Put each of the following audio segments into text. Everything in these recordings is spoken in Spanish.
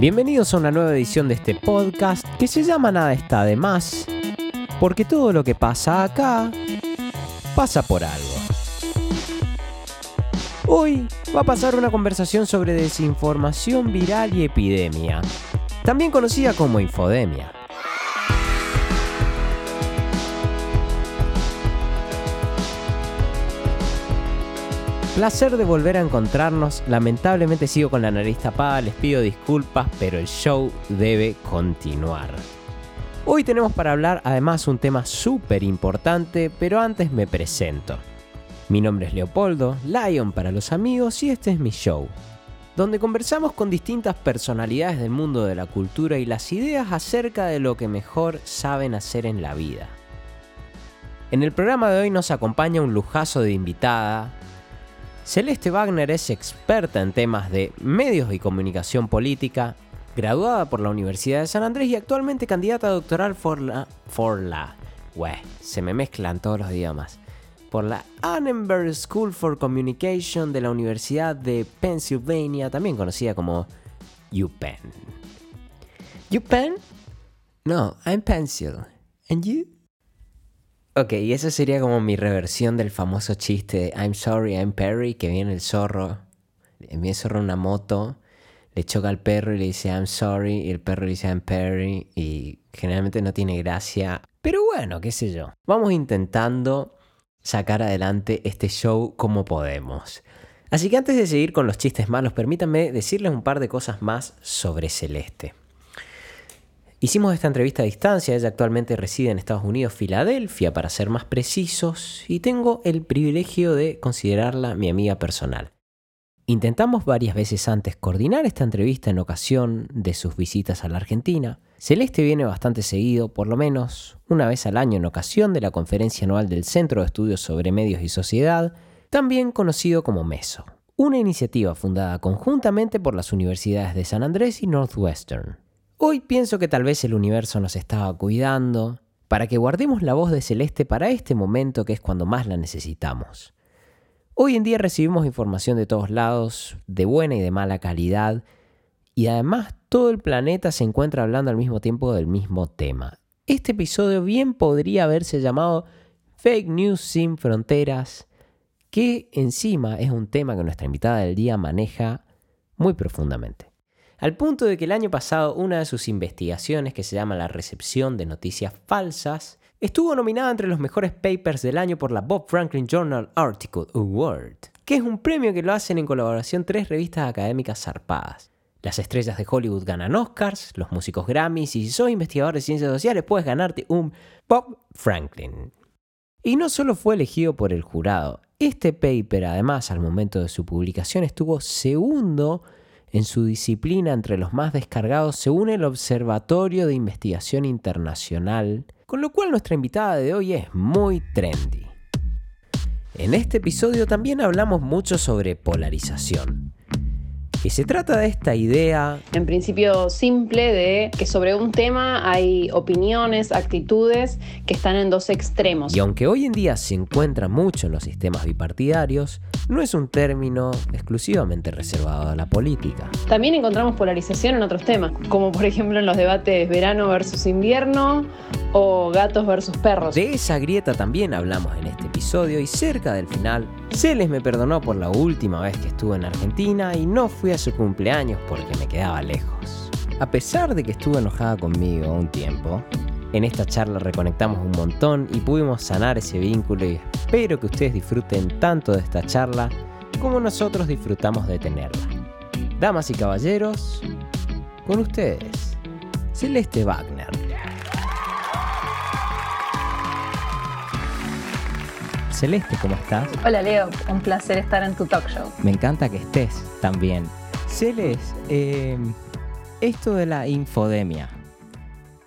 Bienvenidos a una nueva edición de este podcast que se llama Nada está de más, porque todo lo que pasa acá pasa por algo. Hoy va a pasar una conversación sobre desinformación viral y epidemia, también conocida como infodemia. Placer de volver a encontrarnos. Lamentablemente sigo con la nariz tapada, les pido disculpas, pero el show debe continuar. Hoy tenemos para hablar además un tema súper importante, pero antes me presento. Mi nombre es Leopoldo, Lion para los amigos y este es mi show, donde conversamos con distintas personalidades del mundo de la cultura y las ideas acerca de lo que mejor saben hacer en la vida. En el programa de hoy nos acompaña un lujazo de invitada, Celeste Wagner es experta en temas de medios y comunicación política, graduada por la Universidad de San Andrés y actualmente candidata doctoral por la... por la... se me mezclan todos los idiomas. Por la Annenberg School for Communication de la Universidad de Pennsylvania, también conocida como UPenn. UPenn? No, I'm Pencil. And you? Ok, y esa sería como mi reversión del famoso chiste de I'm sorry, I'm Perry, que viene el zorro, viene el zorro en una moto, le choca al perro y le dice I'm sorry, y el perro le dice I'm Perry, y generalmente no tiene gracia. Pero bueno, qué sé yo. Vamos intentando sacar adelante este show como podemos. Así que antes de seguir con los chistes malos, permítanme decirles un par de cosas más sobre Celeste. Hicimos esta entrevista a distancia, ella actualmente reside en Estados Unidos, Filadelfia, para ser más precisos, y tengo el privilegio de considerarla mi amiga personal. Intentamos varias veces antes coordinar esta entrevista en ocasión de sus visitas a la Argentina. Celeste viene bastante seguido, por lo menos una vez al año en ocasión de la conferencia anual del Centro de Estudios sobre Medios y Sociedad, también conocido como MESO, una iniciativa fundada conjuntamente por las universidades de San Andrés y Northwestern. Hoy pienso que tal vez el universo nos estaba cuidando para que guardemos la voz de Celeste para este momento que es cuando más la necesitamos. Hoy en día recibimos información de todos lados, de buena y de mala calidad, y además todo el planeta se encuentra hablando al mismo tiempo del mismo tema. Este episodio bien podría haberse llamado Fake News sin Fronteras, que encima es un tema que nuestra invitada del día maneja muy profundamente al punto de que el año pasado una de sus investigaciones, que se llama La recepción de noticias falsas, estuvo nominada entre los mejores papers del año por la Bob Franklin Journal Article Award, que es un premio que lo hacen en colaboración tres revistas académicas zarpadas. Las estrellas de Hollywood ganan Oscars, los músicos Grammys y si sos investigador de ciencias sociales puedes ganarte un Bob Franklin. Y no solo fue elegido por el jurado, este paper además al momento de su publicación estuvo segundo en su disciplina entre los más descargados según el Observatorio de Investigación Internacional, con lo cual nuestra invitada de hoy es muy trendy. En este episodio también hablamos mucho sobre polarización, que se trata de esta idea... En principio simple de que sobre un tema hay opiniones, actitudes que están en dos extremos. Y aunque hoy en día se encuentra mucho en los sistemas bipartidarios, no es un término exclusivamente reservado a la política. También encontramos polarización en otros temas, como por ejemplo en los debates verano versus invierno o gatos versus perros. De esa grieta también hablamos en este episodio y cerca del final, Celes me perdonó por la última vez que estuve en Argentina y no fui a su cumpleaños porque me quedaba lejos. A pesar de que estuvo enojada conmigo un tiempo, en esta charla reconectamos un montón y pudimos sanar ese vínculo y espero que ustedes disfruten tanto de esta charla como nosotros disfrutamos de tenerla. Damas y caballeros, con ustedes, Celeste Wagner. Celeste, ¿cómo estás? Hola Leo, un placer estar en tu talk show. Me encanta que estés también. Celeste, eh, esto de la infodemia,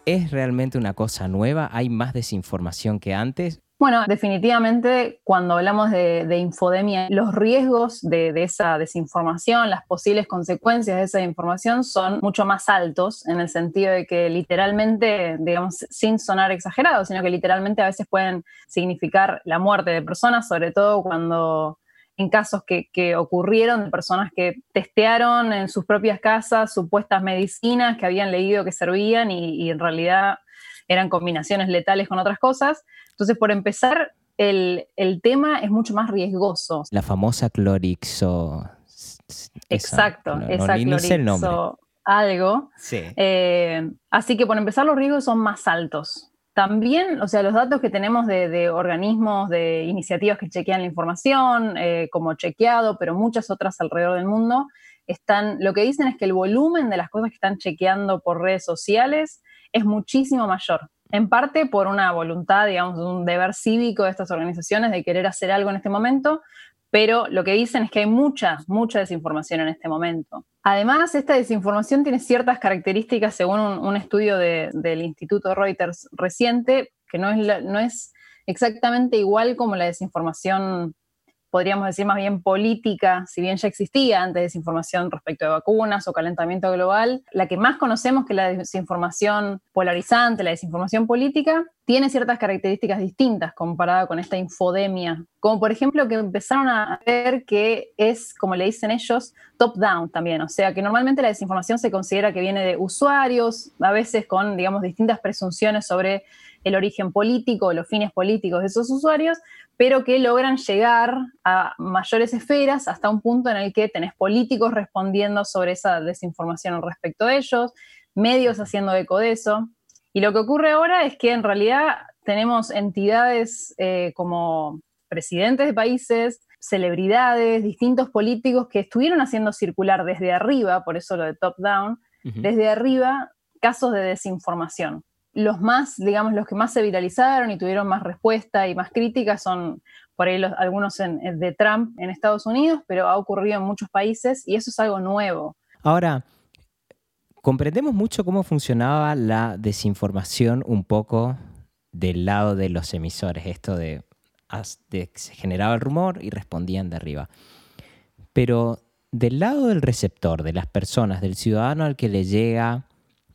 ¿es realmente una cosa nueva? ¿Hay más desinformación que antes? Bueno, definitivamente cuando hablamos de, infodemia, los riesgos de, esa desinformación, las posibles consecuencias de esa información son mucho más altos en el sentido de que literalmente, digamos, sin sonar exagerado, sino que literalmente a veces pueden significar la muerte de personas, sobre todo cuando en casos que, ocurrieron de personas que testearon en sus propias casas supuestas medicinas que habían leído que servían y, en realidad eran combinaciones letales con otras cosas. Entonces, por empezar, el, tema es mucho más riesgoso. La famosa clorixo. Exacto, esa clorixo algo. Sí. Eh, así que por empezar los riesgos son más altos. También, o sea, los datos que tenemos de, organismos, de iniciativas que chequean la información, eh, como chequeado, pero muchas otras alrededor del mundo, están, lo que dicen es que el volumen de las cosas que están chequeando por redes sociales es muchísimo mayor. En parte por una voluntad, digamos, un deber cívico de estas organizaciones de querer hacer algo en este momento, pero lo que dicen es que hay mucha, mucha desinformación en este momento. Además, esta desinformación tiene ciertas características según un, estudio del Instituto Reuters reciente, que no es, no es exactamente igual como la desinformación podríamos decir más bien política, si bien ya existía antes desinformación respecto de vacunas o calentamiento global, la que más conocemos que la desinformación polarizante, la desinformación política, tiene ciertas características distintas comparada con esta infodemia, como por ejemplo que empezaron a ver que es, como le dicen ellos, top-down también, o sea que normalmente la desinformación se considera que viene de usuarios, a veces con, digamos, distintas presunciones sobre el origen político, los fines políticos de esos usuarios, pero que logran llegar a mayores esferas hasta un punto en el que tenés políticos respondiendo sobre esa desinformación respecto de ellos, medios haciendo eco de eso. Y lo que ocurre ahora es que en realidad tenemos entidades eh, como presidentes de países, celebridades, distintos políticos que estuvieron haciendo circular desde arriba, por eso lo de top-down, desde arriba casos de desinformación los más, digamos, los que más se viralizaron y tuvieron más respuesta y más críticas son por ahí algunos de Trump en Estados Unidos, pero ha ocurrido en muchos países y eso es algo nuevo. Ahora, comprendemos mucho cómo funcionaba la desinformación un poco del lado de los emisores, esto de, de se generaba el rumor y respondían de arriba. Pero del lado del receptor, de las personas, del ciudadano al que le llega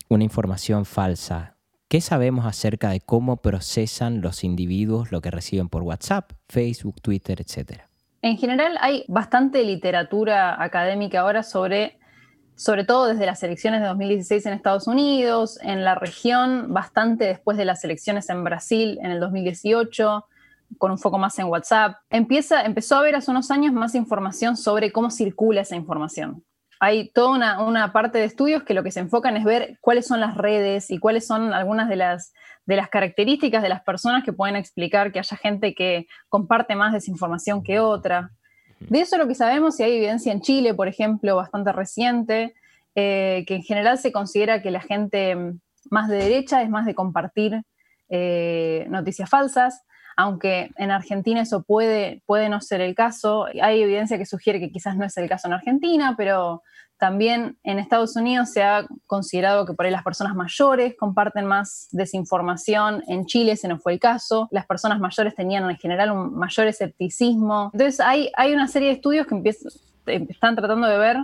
una información falsa, ¿Qué sabemos acerca de cómo procesan los individuos lo que reciben por WhatsApp, Facebook, Twitter, etcétera? En general hay bastante literatura académica ahora sobre, sobre todo desde las elecciones de 2016 en Estados Unidos, en la región, bastante después de las elecciones en Brasil en el 2018 con un foco más en WhatsApp. Empieza, empezó a haber hace unos años más información sobre cómo circula esa información hay toda una, parte de estudios que lo que se enfocan es ver cuáles son las redes y cuáles son algunas de las, características de las personas que pueden explicar que haya gente que comparte más desinformación que otra. De eso lo que sabemos, y hay evidencia en Chile, por ejemplo, bastante reciente, eh, que en general se considera que la gente más de derecha es más de compartir eh, noticias falsas, aunque en Argentina eso puede, puede no ser el caso. Hay evidencia que sugiere que quizás no es el caso en Argentina, pero también en Estados Unidos se ha considerado que por ahí las personas mayores comparten más desinformación. En Chile ese no fue el caso. Las personas mayores tenían en general un mayor escepticismo. Entonces hay, hay una serie de estudios que están tratando de ver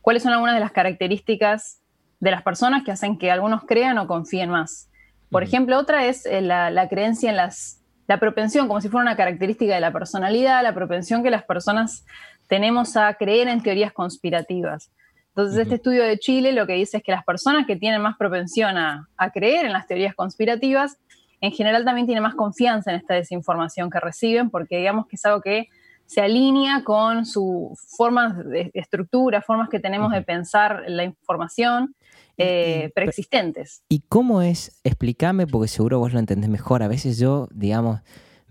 cuáles son algunas de las características de las personas que hacen que algunos crean o confíen más. Por ejemplo, otra es eh, la, creencia en las, la propensión, como si fuera una característica de la personalidad, la propensión que las personas tenemos a creer en teorías conspirativas. Entonces, este estudio de Chile lo que dice es que las personas que tienen más propensión a, creer en las teorías conspirativas, en general también tienen más confianza en esta desinformación que reciben, porque digamos que es algo que se alinea con su formas de estructura, formas que tenemos de pensar la información eh, preexistentes. ¿Y cómo es? Explícame, porque seguro vos lo entendés mejor. A veces yo, digamos,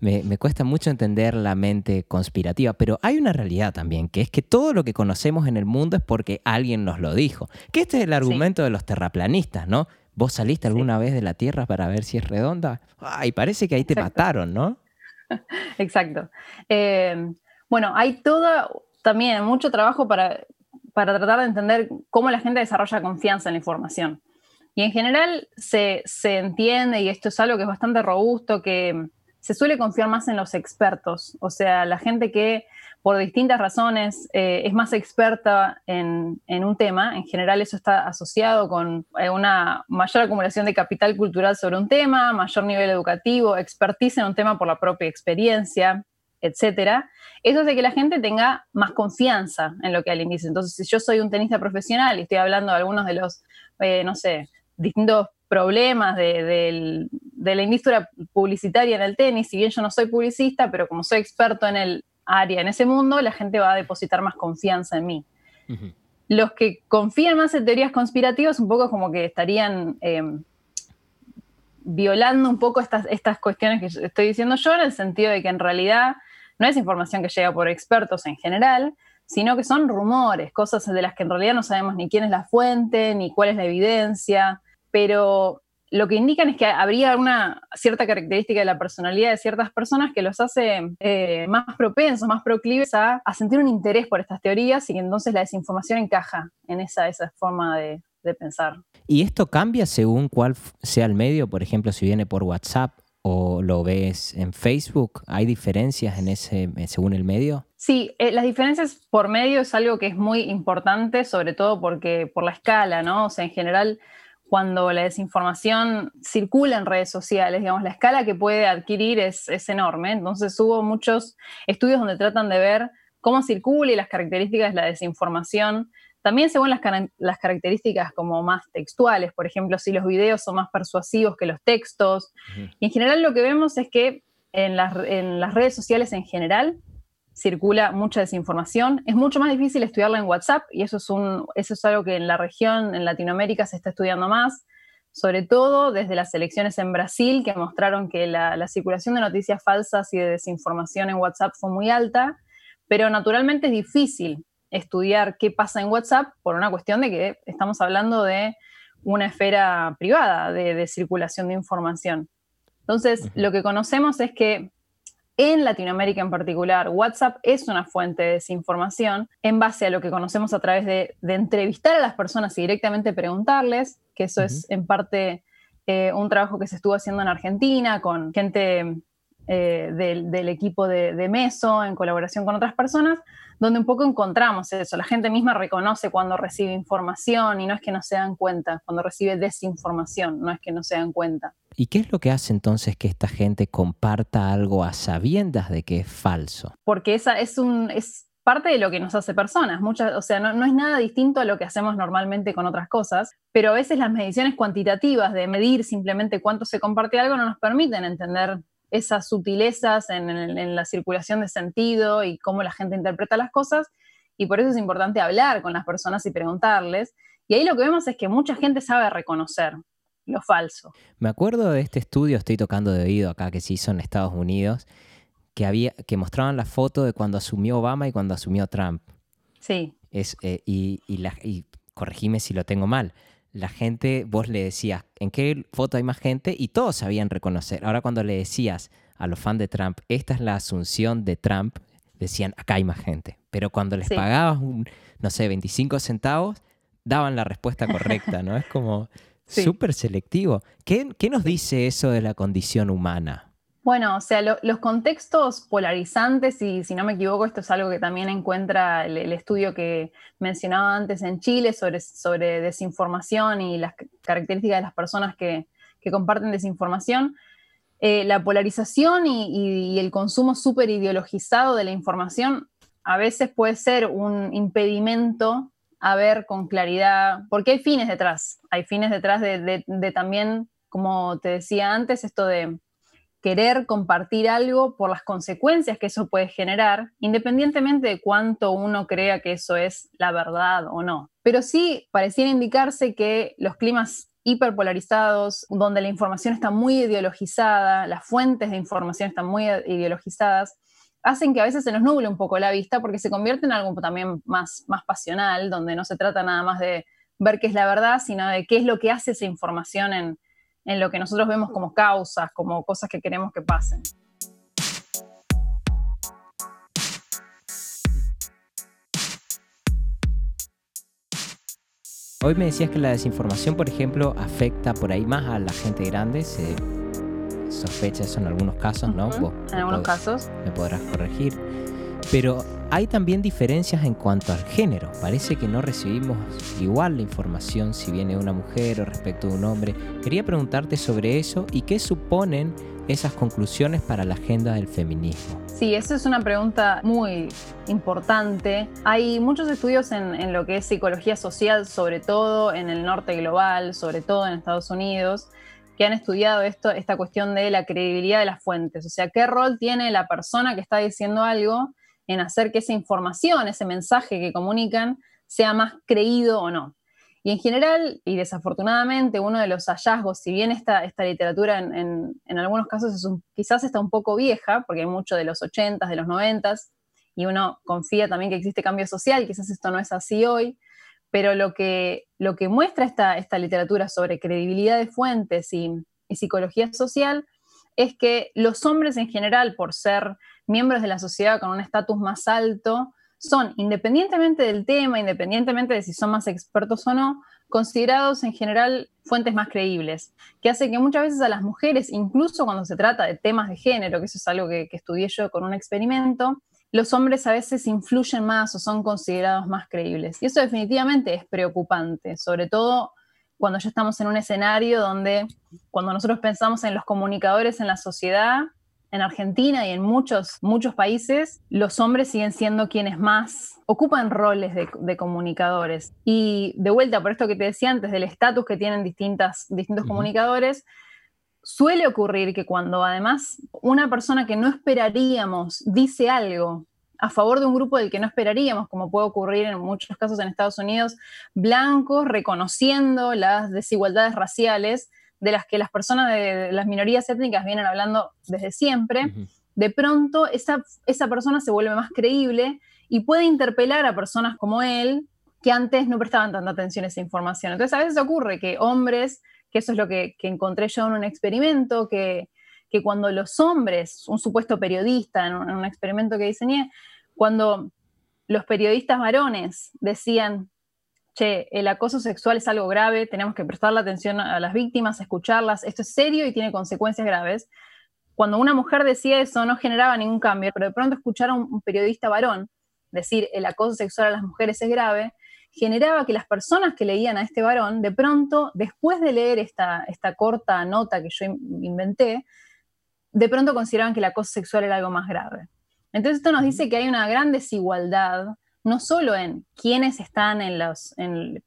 me, cuesta mucho entender la mente conspirativa, pero hay una realidad también, que es que todo lo que conocemos en el mundo es porque alguien nos lo dijo. Que este es el argumento de los terraplanistas, ¿no? ¿Vos saliste alguna vez de la Tierra para ver si es redonda? Ay, parece que ahí te mataron, ¿no? Exacto. Eh, bueno, hay todo, también mucho trabajo para, para tratar de entender cómo la gente desarrolla confianza en la información. Y en general se, se entiende, y esto es algo que es bastante robusto, que se suele confiar más en los expertos, o sea, la gente que por distintas razones eh, es más experta en, un tema, en general eso está asociado con eh, una mayor acumulación de capital cultural sobre un tema, mayor nivel educativo, expertise en un tema por la propia experiencia. Etcétera, eso hace que la gente tenga más confianza en lo que alguien dice. Entonces, si yo soy un tenista profesional y estoy hablando de algunos de los, eh, no sé, distintos problemas de, la industria publicitaria en el tenis, si bien yo no soy publicista, pero como soy experto en el área, en ese mundo, la gente va a depositar más confianza en mí. Los que confían más en teorías conspirativas, un poco como que estarían em, violando un poco estas, estas cuestiones que estoy diciendo yo, en el sentido de que en realidad no es información que llega por expertos en general, sino que son rumores, cosas de las que en realidad no sabemos ni quién es la fuente, ni cuál es la evidencia, pero lo que indican es que habría una cierta característica de la personalidad de ciertas personas que los hace eh, más propensos, más proclives a, sentir un interés por estas teorías y que entonces la desinformación encaja en esa, forma de, de pensar. ¿Y esto cambia según cuál sea el medio? Por ejemplo, si viene por WhatsApp o lo ves en Facebook? ¿Hay diferencias en ese, según el medio? Sí, eh, las diferencias por medio es algo que es muy importante, sobre todo porque por la escala, ¿no? O sea, en general, cuando la desinformación circula en redes sociales, digamos, la escala que puede adquirir es, es enorme. Entonces hubo muchos estudios donde tratan de ver cómo circula y las características de la desinformación también según las, las, características como más textuales, por ejemplo, si los videos son más persuasivos que los textos. Y en general lo que vemos es que en las, en las, redes sociales en general circula mucha desinformación. Es mucho más difícil estudiarla en WhatsApp y eso es, un, eso es algo que en la región, en Latinoamérica, se está estudiando más, sobre todo desde las elecciones en Brasil, que mostraron que la, la circulación de noticias falsas y de desinformación en WhatsApp fue muy alta, pero naturalmente es difícil estudiar qué pasa en WhatsApp por una cuestión de que estamos hablando de una esfera privada de, circulación de información. Entonces, lo que conocemos es que en Latinoamérica en particular, WhatsApp es una fuente de desinformación en base a lo que conocemos a través de, entrevistar a las personas y directamente preguntarles, que eso es en parte eh, un trabajo que se estuvo haciendo en Argentina con gente eh, del, equipo de, de, Meso en colaboración con otras personas, donde un poco encontramos eso. La gente misma reconoce cuando recibe información y no es que no se dan cuenta, cuando recibe desinformación, no es que no se dan cuenta. ¿Y qué es lo que hace entonces que esta gente comparta algo a sabiendas de que es falso? Porque esa es un... Es, parte de lo que nos hace personas. Muchas, o sea, no, no, es nada distinto a lo que hacemos normalmente con otras cosas, pero a veces las mediciones cuantitativas de medir simplemente cuánto se comparte algo no nos permiten entender esas sutilezas en, la circulación de sentido y cómo la gente interpreta las cosas. Y por eso es importante hablar con las personas y preguntarles. Y ahí lo que vemos es que mucha gente sabe reconocer lo falso. Me acuerdo de este estudio, estoy tocando de oído acá, que se hizo en Estados Unidos, que, había, que mostraban la foto de cuando asumió Obama y cuando asumió Trump. Sí. Es, eh, y, y, y corregime si lo tengo mal la gente, vos le decías en qué foto hay más gente y todos sabían reconocer. Ahora cuando le decías a los fans de Trump, esta es la asunción de Trump, decían, acá hay más gente. Pero cuando les pagabas, un, no sé, 25 centavos, daban la respuesta correcta, ¿no? Es como súper selectivo. ¿Qué, ¿Qué nos dice eso de la condición humana? Bueno, o sea, los contextos polarizantes, y si no me equivoco, esto es algo que también encuentra el, estudio que mencionaba antes en Chile sobre, sobre, desinformación y las características de las personas que, comparten desinformación. Eh, la polarización y, el consumo súper ideologizado de la información a veces puede ser un impedimento a ver con claridad, porque hay fines detrás, hay fines detrás de también, como te decía antes, esto de querer compartir algo por las consecuencias que eso puede generar, independientemente de cuánto uno crea que eso es la verdad o no. Pero sí pareciera indicarse que los climas hiperpolarizados, donde la información está muy ideologizada, las fuentes de información están muy ideologizadas, hacen que a veces se nos nuble un poco la vista porque se convierte en algo también más, más pasional, donde no se trata nada más de ver qué es la verdad, sino de qué es lo que hace esa información en, en lo que nosotros vemos como causas, como cosas que queremos que pasen. Hoy me decías que la desinformación, por ejemplo, afecta por ahí más a la gente grande. Se sospecha eso en algunos casos, ¿no? en algunos casos. Me podrás corregir. Pero hay también diferencias en cuanto al género. Parece que no recibimos igual la información si viene una mujer o respecto de un hombre. Quería preguntarte sobre eso y qué suponen esas conclusiones para la agenda del feminismo. Sí, esa es una pregunta muy importante. Hay muchos estudios en, lo que es psicología social, sobre todo en el norte global, sobre todo en Estados Unidos, que han estudiado esta cuestión de la credibilidad de las fuentes. O sea, qué rol tiene la persona que está diciendo algo en hacer que esa información, ese mensaje que comunican, sea más creído o no. Y en general, y desafortunadamente, uno de los hallazgos, si bien esta, esta literatura en, algunos casos quizás está un poco vieja, porque hay mucho de los 80s, de los 90s, y uno confía también que existe cambio social, quizás esto no es así hoy, pero lo que, lo que muestra esta, esta literatura sobre credibilidad de fuentes y, y psicología social es que los hombres en general, por ser miembros de la sociedad con un estatus más alto, son, independientemente del tema, independientemente de si son más expertos o no, considerados en general fuentes más creíbles, que hace que muchas veces a las mujeres, incluso cuando se trata de temas de género, que eso es algo que, estudié yo con un experimento, los hombres a veces influyen más o son considerados más creíbles. Y eso definitivamente es preocupante, sobre todo cuando ya estamos en un escenario donde, cuando nosotros pensamos en los comunicadores en la sociedad, en Argentina y en muchos, muchos países, los hombres siguen siendo quienes más ocupan roles de, comunicadores. Y de vuelta, por esto que te decía antes, del estatus que tienen distintas, distintos comunicadores, suele ocurrir que cuando además una persona que no esperaríamos dice algo a favor de un grupo del que no esperaríamos, como puede ocurrir en muchos casos en Estados Unidos, blancos reconociendo las desigualdades raciales, de las que las personas de las minorías étnicas vienen hablando desde siempre, de pronto esa, esa persona se vuelve más creíble y puede interpelar a personas como él que antes no prestaban tanta atención a esa información. Entonces a veces ocurre que hombres, que eso es lo que, encontré yo en un experimento, que, que, cuando los hombres, un supuesto periodista en un experimento que diseñé, cuando los periodistas varones decían, che, el acoso sexual es algo grave, tenemos que prestarle atención a las víctimas, escucharlas, esto es serio y tiene consecuencias graves. Cuando una mujer decía eso no generaba ningún cambio, pero de pronto escuchar a un periodista varón decir el acoso sexual a las mujeres es grave, generaba que las personas que leían a este varón, de pronto, después de leer esta, esta corta nota que yo inventé, de pronto consideraban que el acoso sexual era algo más grave. Entonces esto nos dice que hay una gran desigualdad no solo en quiénes están en los,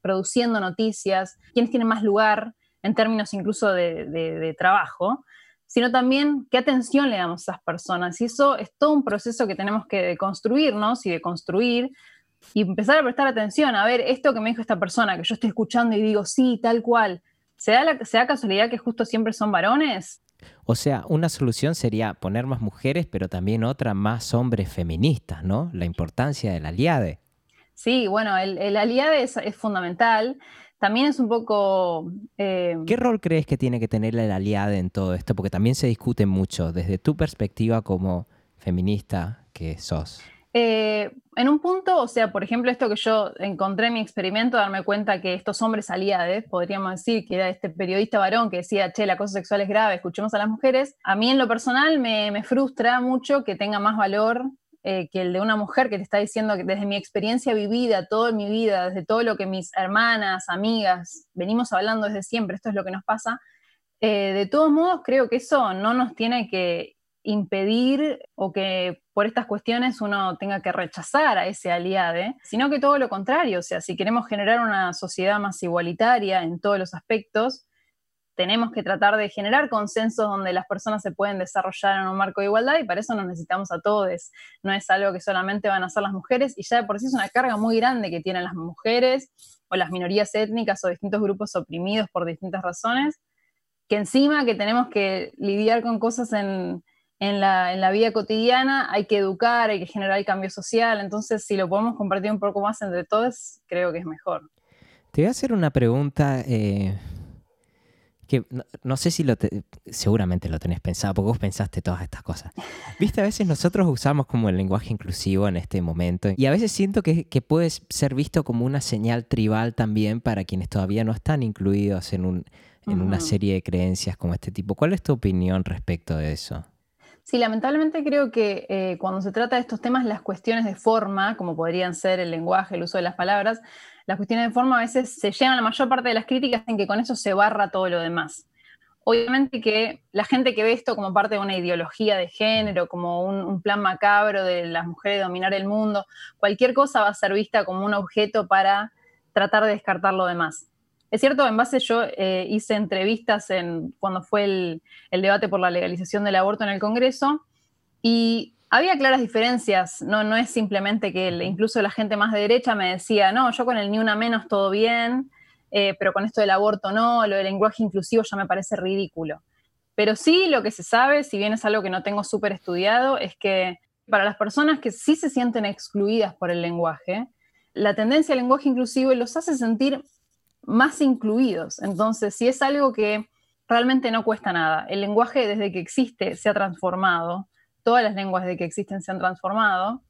produciendo noticias, quiénes tienen más lugar en términos incluso de, trabajo, sino también qué atención le damos a esas personas. Y eso es todo un proceso que tenemos que construirnos y de construir y empezar a prestar atención, a ver, esto que me dijo esta persona, que yo estoy escuchando y digo, sí, tal cual, ¿se da, la, ¿se da casualidad que justo siempre son varones? O sea, una solución sería poner más mujeres, pero también otra más hombres feministas, ¿no? La importancia del aliade. Sí, bueno, el, el aliade es, fundamental. También es un poco... Eh, ¿Qué rol crees que tiene que tener el aliade en todo esto? Porque también se discute mucho desde tu perspectiva como feminista que sos. Eh, en un punto, o sea, por ejemplo, esto que yo encontré en mi experimento, darme cuenta que estos hombres aliades, podríamos decir que era este periodista varón que decía, che, la cosa sexual es grave, escuchemos a las mujeres, a mí en lo personal me, me frustra mucho que tenga más valor eh, que el de una mujer que te está diciendo que desde mi experiencia vivida, toda mi vida, desde todo lo que mis hermanas, amigas, venimos hablando desde siempre, esto es lo que nos pasa, eh, de todos modos creo que eso no nos tiene que impedir o que por estas cuestiones uno tenga que rechazar a ese aliade, sino que todo lo contrario, o sea, si queremos generar una sociedad más igualitaria en todos los aspectos, tenemos que tratar de generar consensos donde las personas se pueden desarrollar en un marco de igualdad y para eso nos necesitamos a todos. No es algo que solamente van a hacer las mujeres y ya de por sí es una carga muy grande que tienen las mujeres o las minorías étnicas o distintos grupos oprimidos por distintas razones, que encima que tenemos que lidiar con cosas en, en la, vida cotidiana, hay que educar, hay que generar el cambio social, entonces si lo podemos compartir un poco más entre todos, creo que es mejor. Te voy a hacer una pregunta eh, que no, sé si lo seguramente lo tenés pensado, porque vos pensaste todas estas cosas. Viste, a veces nosotros usamos como el lenguaje inclusivo en este momento y a veces siento que, que puede ser visto como una señal tribal también para quienes todavía no están incluidos en, un, en una serie de creencias como este tipo. ¿Cuál es tu opinión respecto de eso? Sí, lamentablemente creo que eh, cuando se trata de estos temas, las cuestiones de forma, como podrían ser el lenguaje, el uso de las palabras, las cuestiones de forma a veces se llevan la mayor parte de las críticas en que con eso se barra todo lo demás. Obviamente que la gente que ve esto como parte de una ideología de género, como un, plan macabro de las mujeres dominar el mundo, cualquier cosa va a ser vista como un objeto para tratar de descartar lo demás. Es cierto, en base yo eh, hice entrevistas en, cuando fue el, debate por la legalización del aborto en el Congreso y había claras diferencias, no, no es simplemente que incluso la gente más de derecha me decía, no, yo con el ni una menos todo bien, eh, pero con esto del aborto no, lo del lenguaje inclusivo ya me parece ridículo. Pero sí lo que se sabe, si bien es algo que no tengo súper estudiado, es que para las personas que sí se sienten excluidas por el lenguaje, la tendencia al lenguaje inclusivo los hace sentir más incluidos. Entonces, si es algo que realmente no cuesta nada, el lenguaje desde que existe se ha transformado, todas las lenguas desde que existen se han transformado,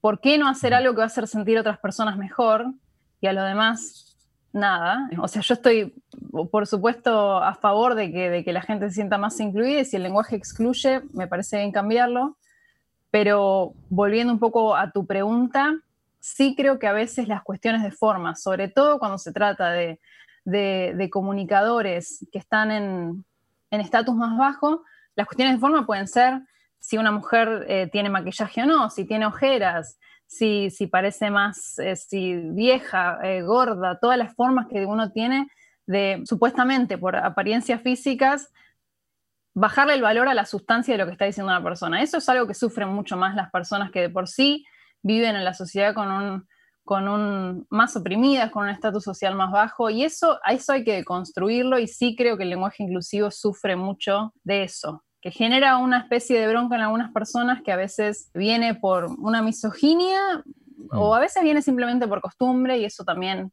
¿por qué no hacer algo que va a hacer sentir a otras personas mejor y a los demás nada. O sea, yo estoy, por supuesto, a favor de que, de que la gente se sienta más incluida y si el lenguaje excluye, me parece bien cambiarlo. Pero volviendo un poco a tu pregunta, sí creo que a veces las cuestiones de forma, sobre todo cuando se trata de, comunicadores que están en estatus más bajo, las cuestiones de forma pueden ser si una mujer eh, tiene maquillaje o no, si tiene ojeras, si, parece más eh, si vieja, eh, gorda, todas las formas que uno tiene de, supuestamente por apariencias físicas, bajarle el valor a la sustancia de lo que está diciendo una persona. Eso es algo que sufren mucho más las personas que de por sí viven en la sociedad con un, con un más oprimidas, con un estatus social más bajo, y eso, a eso hay que construirlo, y sí creo que el lenguaje inclusivo sufre mucho de eso que genera una especie de bronca en algunas personas que a veces viene por una misoginia o mm. a veces viene simplemente por costumbre y eso también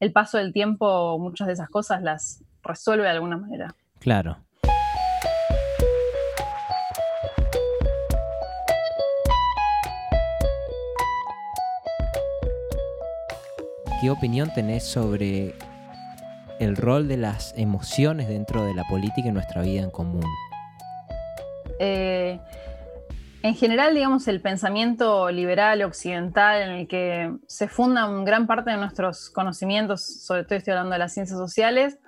el paso del tiempo muchas de esas cosas las resuelve de alguna manera. Claro. ¿Qué opinión tenés sobre el rol de las emociones dentro de la política y nuestra vida en común? Eh, en general, digamos, el pensamiento liberal occidental en el que se funda gran parte de nuestros conocimientos, sobre todo estoy hablando de las ciencias sociales,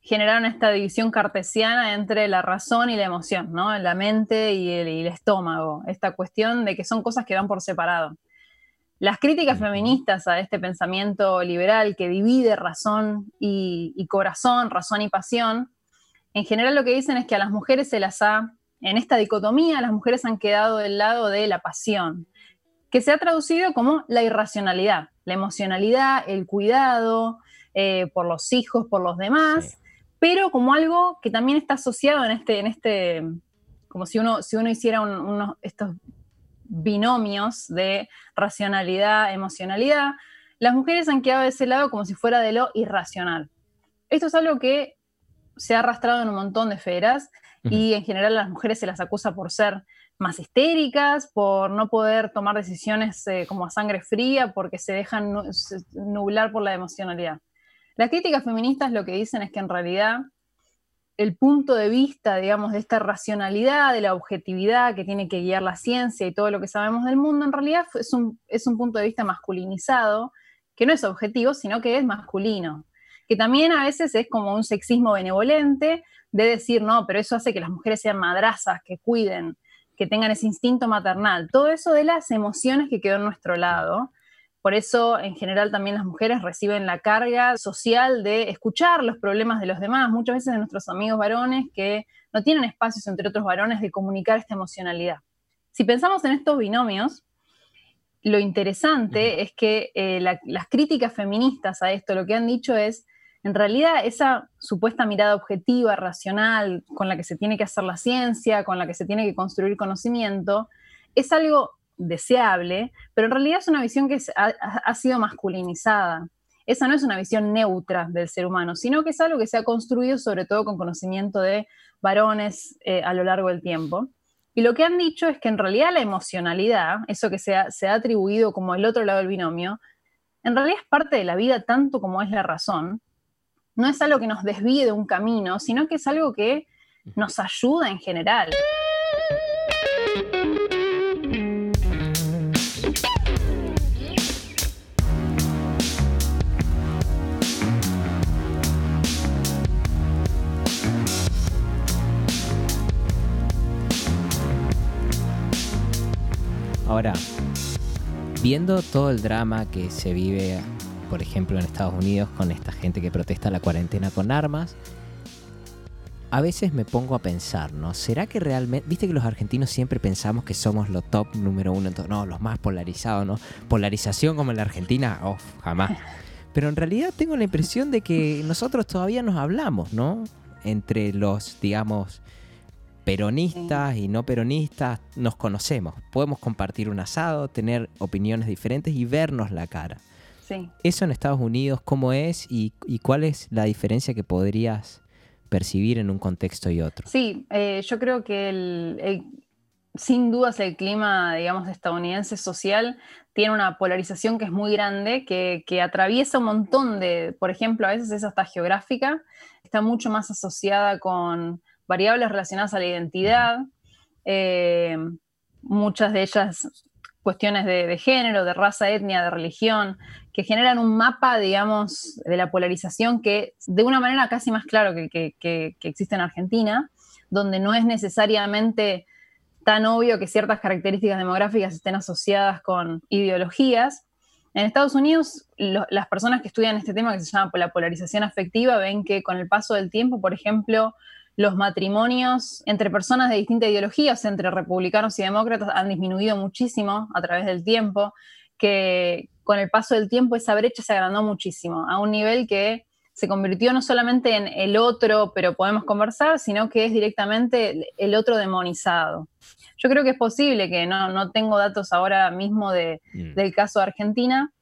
generaron esta división cartesiana entre la razón y la emoción, ¿no? La mente y el, estómago, esta cuestión de que son cosas que van por separado. Las críticas feministas a este pensamiento liberal que divide razón y corazón, razón y pasión, en general lo que dicen es que a las mujeres se las ha en esta dicotomía las mujeres han quedado del lado de la pasión, que se ha traducido como la irracionalidad, la emocionalidad, el cuidado eh, por los hijos, por los demás, pero como algo que también está asociado en este, en este como si uno, si uno hiciera uno, estos binomios de racionalidad, emocionalidad, las mujeres han quedado de ese lado como si fuera de lo irracional. Esto es algo que se ha arrastrado en un montón de esferas y en general a las mujeres se las acusa por ser más histéricas, por no poder tomar decisiones eh, como a sangre fría, porque se dejan nublar por la emocionalidad. Las críticas feministas lo que dicen es que en realidad el punto de vista, digamos, de esta racionalidad, de la objetividad que tiene que guiar la ciencia y todo lo que sabemos del mundo, en realidad es un, es un punto de vista masculinizado, que no es objetivo, sino que es masculino, que también a veces es como un sexismo benevolente, de decir, no, pero eso hace que las mujeres sean madrazas, que cuiden, que tengan ese instinto maternal. Todo eso de las emociones que quedó en nuestro lado. Por eso, en general, también las mujeres reciben la carga social de escuchar los problemas de los demás. Muchas veces de nuestros amigos varones que no tienen espacios entre otros varones de comunicar esta emocionalidad. Si pensamos en estos binomios, lo interesante es que eh, las críticas feministas a esto lo que han dicho es, en realidad esa supuesta mirada objetiva, racional, con la que se tiene que hacer la ciencia, con la que se tiene que construir conocimiento, es algo deseable, pero en realidad es una visión que ha, sido masculinizada. Esa no es una visión neutra del ser humano, sino que es algo que se ha construido sobre todo con conocimiento de varones eh, a lo largo del tiempo. Y lo que han dicho es que en realidad la emocionalidad, eso que se ha, se ha atribuido como el otro lado del binomio, en realidad es parte de la vida tanto como es la razón, no es algo que nos desvíe de un camino, sino que es algo que nos ayuda en general. Ahora, viendo todo el drama que se vive, por ejemplo, en Estados Unidos con esta gente que protesta la cuarentena con armas, a veces me pongo a pensar, ¿no? ¿Será que realmente, viste que los argentinos siempre pensamos que somos los top número uno, no, los más polarizados, ¿no? Polarización como en la Argentina, oh, jamás. Pero en realidad tengo la impresión de que nosotros todavía nos hablamos, ¿no? Entre los, digamos, peronistas y no peronistas, nos conocemos. Podemos compartir un asado, tener opiniones diferentes y vernos la cara. Sí. Eso en Estados Unidos, ¿cómo es y, y cuál es la diferencia que podrías percibir en un contexto y otro. Sí, eh, yo creo que el, sin dudas el clima, digamos, estadounidense social tiene una polarización que es muy grande, que, atraviesa un montón de, por ejemplo, a veces es hasta geográfica, está mucho más asociada con variables relacionadas a la identidad, eh, muchas de ellas cuestiones de, género, de raza, etnia, de religión, que generan un mapa, digamos, de la polarización que de una manera casi más claro que, existe en Argentina, donde no es necesariamente tan obvio que ciertas características demográficas estén asociadas con ideologías. En Estados Unidos, las personas que estudian este tema que se llama la polarización afectiva ven que con el paso del tiempo, por ejemplo, los matrimonios entre personas de distintas ideologías, entre republicanos y demócratas, han disminuido muchísimo a través del tiempo, que con el paso del tiempo esa brecha se agrandó muchísimo, a un nivel que se convirtió no solamente en el otro, pero podemos conversar, sino que es directamente el otro demonizado. Yo creo que es posible, que no, tengo datos ahora mismo mm. del caso de Argentina,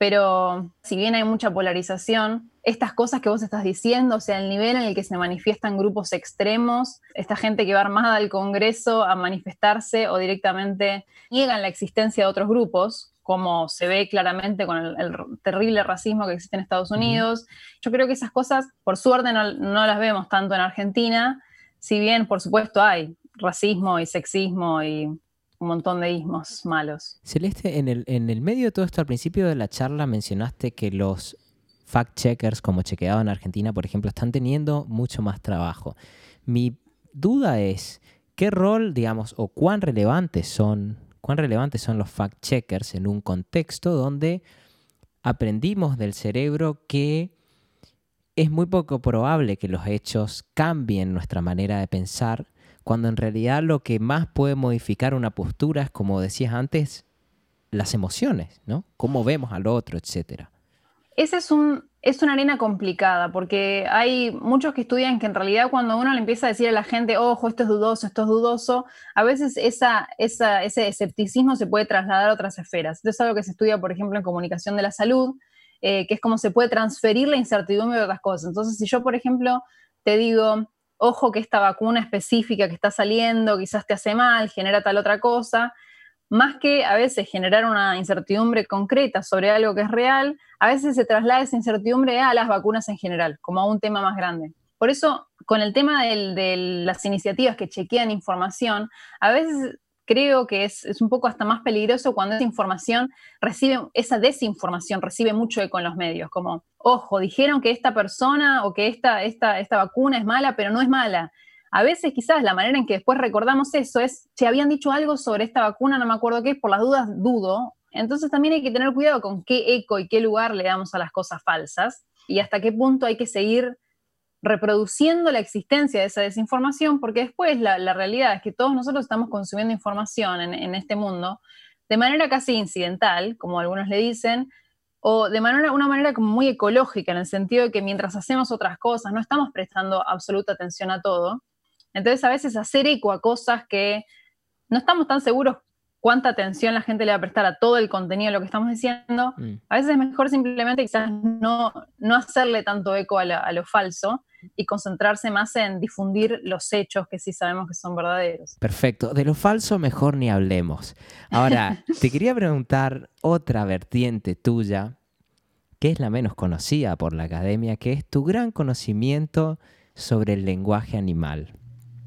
pero si bien hay mucha polarización, estas cosas que vos estás diciendo, o sea, el nivel en el que se manifiestan grupos extremos, esta gente que va armada al Congreso a manifestarse o directamente niegan la existencia de otros grupos, como se ve claramente con el, terrible racismo que existe en Estados Unidos. Yo creo que esas cosas, por suerte, no, no las vemos tanto en Argentina, si bien, por supuesto, hay racismo y sexismo y un montón de ismos malos. Celeste, en el, medio de todo esto, al principio de la charla mencionaste que los fact-checkers, como chequeado en Argentina, por ejemplo, están teniendo mucho más trabajo. Mi duda es, ¿qué rol, digamos, o cuán relevantes son, cuán relevantes son los fact-checkers en un contexto donde aprendimos del cerebro que es muy poco probable que los hechos cambien nuestra manera de pensar cuando en realidad lo que más puede modificar una postura es, como decías antes, las emociones, ¿no? Cómo vemos al otro, etcétera. Esa es, un, es una arena complicada, porque hay muchos que estudian que en realidad cuando uno le empieza a decir a la gente, ojo, esto es dudoso, esto es dudoso, a veces esa, ese escepticismo se puede trasladar a otras esferas. Esto es algo que se estudia, por ejemplo, en comunicación de la salud, eh, que es cómo se puede transferir la incertidumbre de otras cosas. Entonces, si yo, por ejemplo, te digo, ojo que esta vacuna específica que está saliendo quizás te hace mal, genera tal otra cosa, más que a veces generar una incertidumbre concreta sobre algo que es real, a veces se traslada esa incertidumbre a las vacunas en general, como a un tema más grande. Por eso, con el tema de las iniciativas que chequean información, a veces creo que es, un poco hasta más peligroso cuando esa información recibe, esa desinformación recibe mucho eco en los medios, como, ojo, dijeron que esta persona o que esta, esta, esta vacuna es mala, pero no es mala. A veces quizás la manera en que después recordamos eso es, si habían dicho algo sobre esta vacuna, no me acuerdo qué, por las dudas dudo. Entonces también hay que tener cuidado con qué eco y qué lugar le damos a las cosas falsas y hasta qué punto hay que seguir reproduciendo la existencia de esa desinformación, porque después la, realidad es que todos nosotros estamos consumiendo información en, este mundo de manera casi incidental, como algunos le dicen, o de manera, una manera como muy ecológica, en el sentido de que mientras hacemos otras cosas no estamos prestando absoluta atención a todo. Entonces a veces hacer eco a cosas que no estamos tan seguros cuánta atención la gente le va a prestar a todo el contenido de lo que estamos diciendo, mm. a veces es mejor simplemente quizás no, no hacerle tanto eco a, a, lo falso y concentrarse más en difundir los hechos que sí sabemos que son verdaderos. Perfecto. De lo falso mejor ni hablemos. Ahora, te quería preguntar otra vertiente tuya, que es la menos conocida por la academia, que es tu gran conocimiento sobre el lenguaje animal.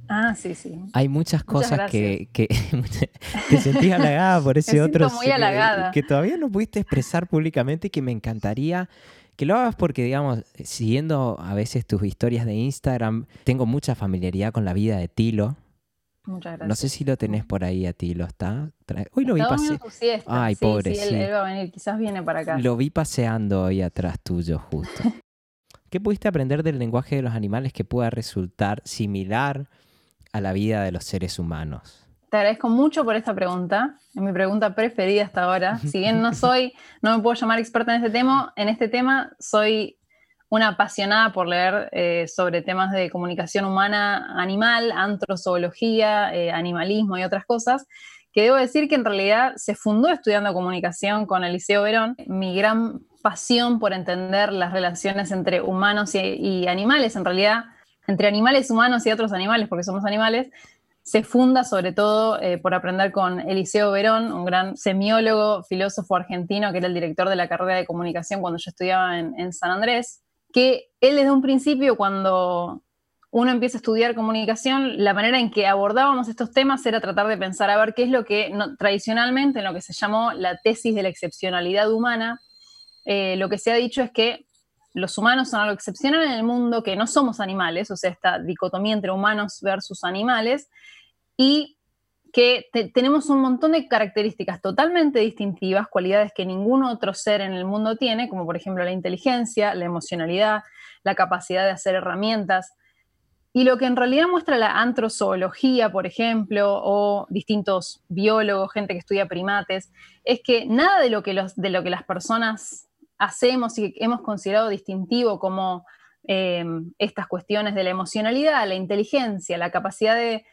Ah, sí, sí. Hay muchas cosas que, que te sentís halagada por ese otro. Muy halagada. Que, que, todavía no pudiste expresar públicamente y que me encantaría que lo hagas porque, digamos, siguiendo a veces tus historias de Instagram, tengo mucha familiaridad con la vida de Tilo. Muchas gracias. No sé si lo tenés por ahí a ti, ¿lo está? Hoy lo vi paseando. Ay, pobre. Sí, Él, va a venir, quizás viene para acá. Lo vi paseando ahí atrás tuyo, justo. ¿Qué pudiste aprender del lenguaje de los animales que pueda resultar similar a la vida de los seres humanos? Te agradezco mucho por esta pregunta. Es mi pregunta preferida hasta ahora. Si bien no soy, no me puedo llamar experta en este tema, en este tema soy una apasionada por leer eh, sobre temas de comunicación humana animal, antrozoología, eh, animalismo y otras cosas, que debo decir que en realidad se fundó estudiando comunicación con Eliseo Verón. Mi gran pasión por entender las relaciones entre humanos y, animales, en realidad entre animales humanos y otros animales, porque somos animales, se funda sobre todo eh, por aprender con Eliseo Verón, un gran semiólogo, filósofo argentino, que era el director de la carrera de comunicación cuando yo estudiaba en San Andrés que él desde un principio, cuando uno empieza a estudiar comunicación, la manera en que abordábamos estos temas era tratar de pensar a ver qué es lo que tradicionalmente en lo que se llamó la tesis de la excepcionalidad humana, eh, lo que se ha dicho es que los humanos son algo excepcional en el mundo, que no somos animales, o sea, esta dicotomía entre humanos versus animales, y que tenemos un montón de características totalmente distintivas, cualidades que ningún otro ser en el mundo tiene, como por ejemplo la inteligencia, la emocionalidad, la capacidad de hacer herramientas. Y lo que en realidad muestra la antrozoología, por ejemplo, o distintos biólogos, gente que estudia primates, es que nada de lo que, los, de lo que las personas hacemos y que hemos considerado distintivo como Em, estas cuestiones de la emocionalidad, la inteligencia, la capacidad de,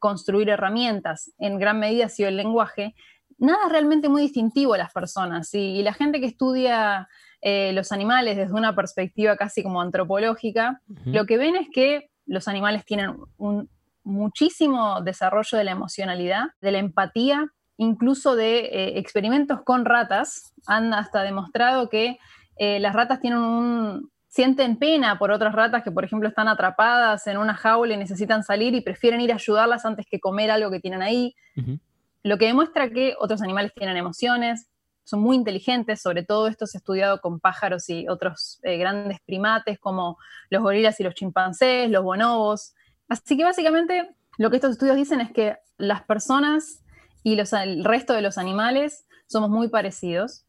construir herramientas, en gran medida ha sido el lenguaje, nada es realmente muy distintivo a las personas. Y, la gente que estudia eh, los animales desde una perspectiva casi como antropológica, lo que ven es que los animales tienen un muchísimo desarrollo de la emocionalidad, de la empatía, incluso de eh, experimentos con ratas. Han hasta demostrado que eh, las ratas tienen un, sienten pena por otras ratas que, por ejemplo, están atrapadas en una jaula y necesitan salir y prefieren ir a ayudarlas antes que comer algo que tienen ahí. Lo que demuestra que otros animales tienen emociones, son muy inteligentes, sobre todo esto se ha estudiado con pájaros y otros eh, grandes primates como los gorilas y los chimpancés, los bonobos. Así que básicamente lo que estos estudios dicen es que las personas y los, el resto de los animales somos muy parecidos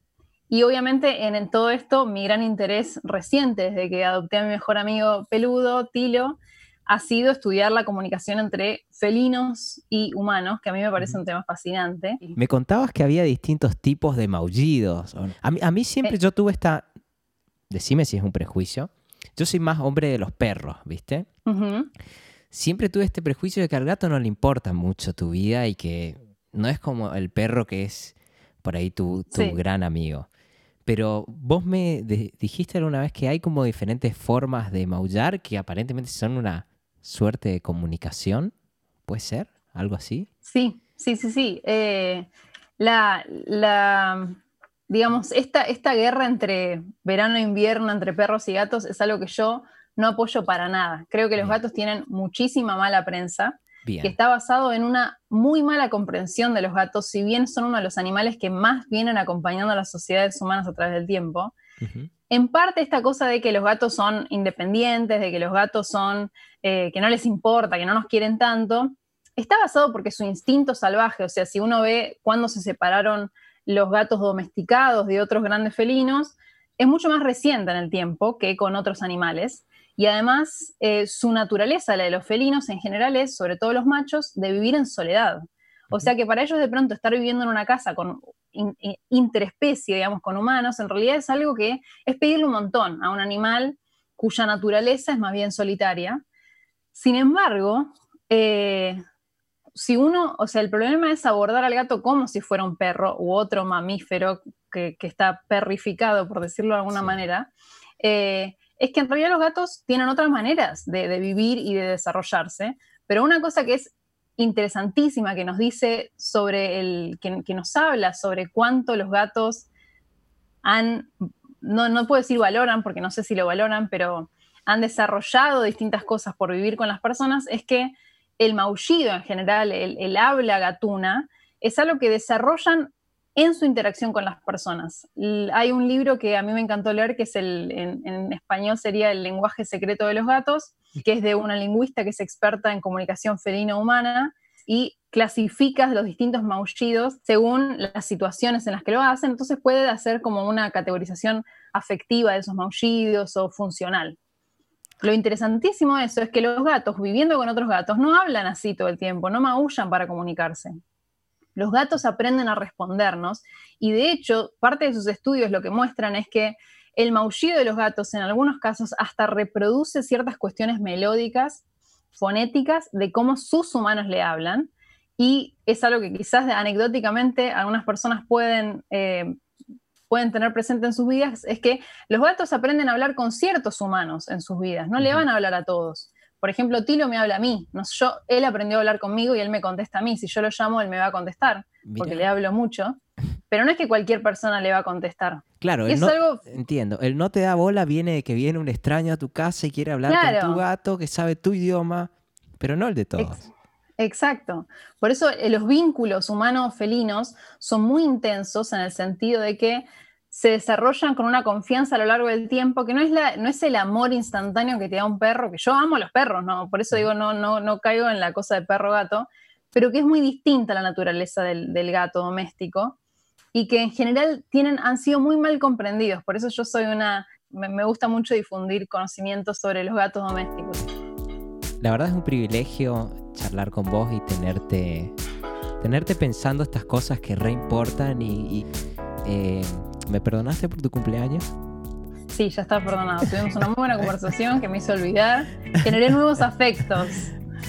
y obviamente en, todo esto mi gran interés reciente desde que adopté a mi mejor amigo peludo, Tilo, ha sido estudiar la comunicación entre felinos y humanos, que a mí me parece un tema fascinante. Me contabas que había distintos tipos de maullidos. A mí, siempre eh. yo tuve esta, decime si es un prejuicio, yo soy más hombre de los perros, ¿viste? Siempre tuve este prejuicio de que al gato no le importa mucho tu vida y que no es como el perro que es por ahí tu, gran amigo. Pero vos me dijiste alguna vez que hay como diferentes formas de maullar que aparentemente son una suerte de comunicación. ¿Puede ser? ¿Algo así? Sí, sí, sí, sí. Eh, la, digamos, esta, esta guerra entre verano e invierno, entre perros y gatos, es algo que yo no apoyo para nada. Creo que los gatos tienen muchísima mala prensa que está basado en una muy mala comprensión de los gatos, si bien son uno de los animales que más vienen acompañando a las sociedades humanas a través del tiempo. En parte esta cosa de que los gatos son independientes, de que los gatos son, eh, que no les importa, que no nos quieren tanto, está basado porque su instinto salvaje, o sea, si uno ve cuándo se separaron los gatos domesticados de otros grandes felinos, es mucho más reciente en el tiempo que con otros animales. Y además, eh, su naturaleza, la de los felinos en general, es, sobre todo los machos, de vivir en soledad. O sea que para ellos de pronto estar viviendo en una casa con interespecie, digamos, con humanos, en realidad es algo que es pedirle un montón a un animal cuya naturaleza es más bien solitaria. Sin embargo, eh, si uno, o sea, el problema es abordar al gato como si fuera un perro u otro mamífero que, está perrificado, por decirlo de alguna manera, eh, es que en realidad los gatos tienen otras maneras de, vivir y de desarrollarse, pero una cosa que es interesantísima que nos dice sobre el, que, nos habla sobre cuánto los gatos han, no, no puedo decir valoran, porque no sé si lo valoran, pero han desarrollado distintas cosas por vivir con las personas, es que el maullido en general, el, el habla gatuna, es algo que desarrollan en su interacción con las personas. Hay un libro que a mí me encantó leer, que es el, en, español sería El lenguaje secreto de los gatos, que es de una lingüista que es experta en comunicación felino-humana, y clasificas los distintos maullidos según las situaciones en las que lo hacen, entonces puede hacer como una categorización afectiva de esos maullidos o funcional. Lo interesantísimo de eso es que los gatos, viviendo con otros gatos, no hablan así todo el tiempo, no maullan para comunicarse. Los gatos aprenden a respondernos y de hecho parte de sus estudios lo que muestran es que el maullido de los gatos en algunos casos hasta reproduce ciertas cuestiones melódicas, fonéticas, de cómo sus humanos le hablan y es algo que quizás anecdóticamente algunas personas pueden, eh, pueden tener presente en sus vidas, es que los gatos aprenden a hablar con ciertos humanos en sus vidas, no le van a hablar a todos. Por ejemplo, Tilo me habla a mí, no, yo, él aprendió a hablar conmigo y él me contesta a mí, si yo lo llamo, él me va a contestar, porque le hablo mucho, pero no es que cualquier persona le va a contestar. Claro, es algo... entiendo, el no te da bola viene de que viene un extraño a tu casa y quiere hablar con tu gato que sabe tu idioma, pero no el de todos. Exacto. Por eso eh, los vínculos humanos-felinos son muy intensos en el sentido de que se desarrollan con una confianza a lo largo del tiempo, que no es, la, no es el amor instantáneo que te da un perro, que yo amo a los perros, ¿no? Por eso digo, no, no, no caigo en la cosa de perro-gato, pero que es muy distinta a la naturaleza del, gato doméstico y que en general tienen, han sido muy mal comprendidos. Por eso yo soy una, me gusta mucho difundir conocimientos sobre los gatos domésticos. La verdad es un privilegio charlar con vos y tenerte, tenerte pensando estas cosas que reimportan y, y eh, ¿me perdonaste por tu cumpleaños? Sí, ya está perdonado. Tuvimos una muy buena conversación que me hizo olvidar. Generé nuevos afectos.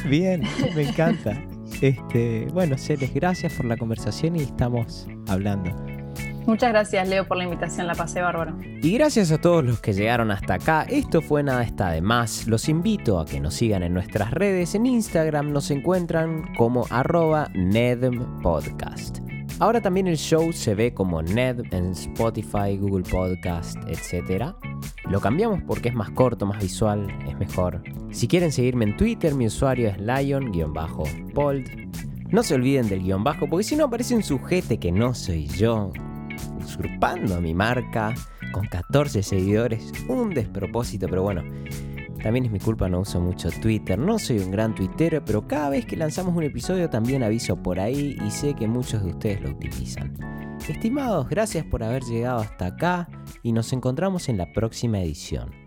Bien, me encanta. Este, bueno, Celes, gracias por la conversación y estamos hablando. Muchas gracias, Leo, por la invitación. La pasé bárbaro. Y gracias a todos los que llegaron hasta acá. Esto fue Nada está de más. Los invito a que nos sigan en nuestras redes. En Instagram nos encuentran como arroba nedmpodcast. Ahora también el show se ve como Ned en Spotify, Google Podcast, etc. Lo cambiamos porque es más corto, más visual, es mejor. Si quieren seguirme en Twitter, mi usuario es lion-bold. No se olviden del guion bajo porque si no aparece un sujeto que no soy yo usurpando a mi marca con 14 seguidores. Un despropósito, pero bueno. También es mi culpa, no uso mucho Twitter, no soy un gran tuitero, pero cada vez que lanzamos un episodio también aviso por ahí y sé que muchos de ustedes lo utilizan. Estimados, gracias por haber llegado hasta acá y nos encontramos en la próxima edición.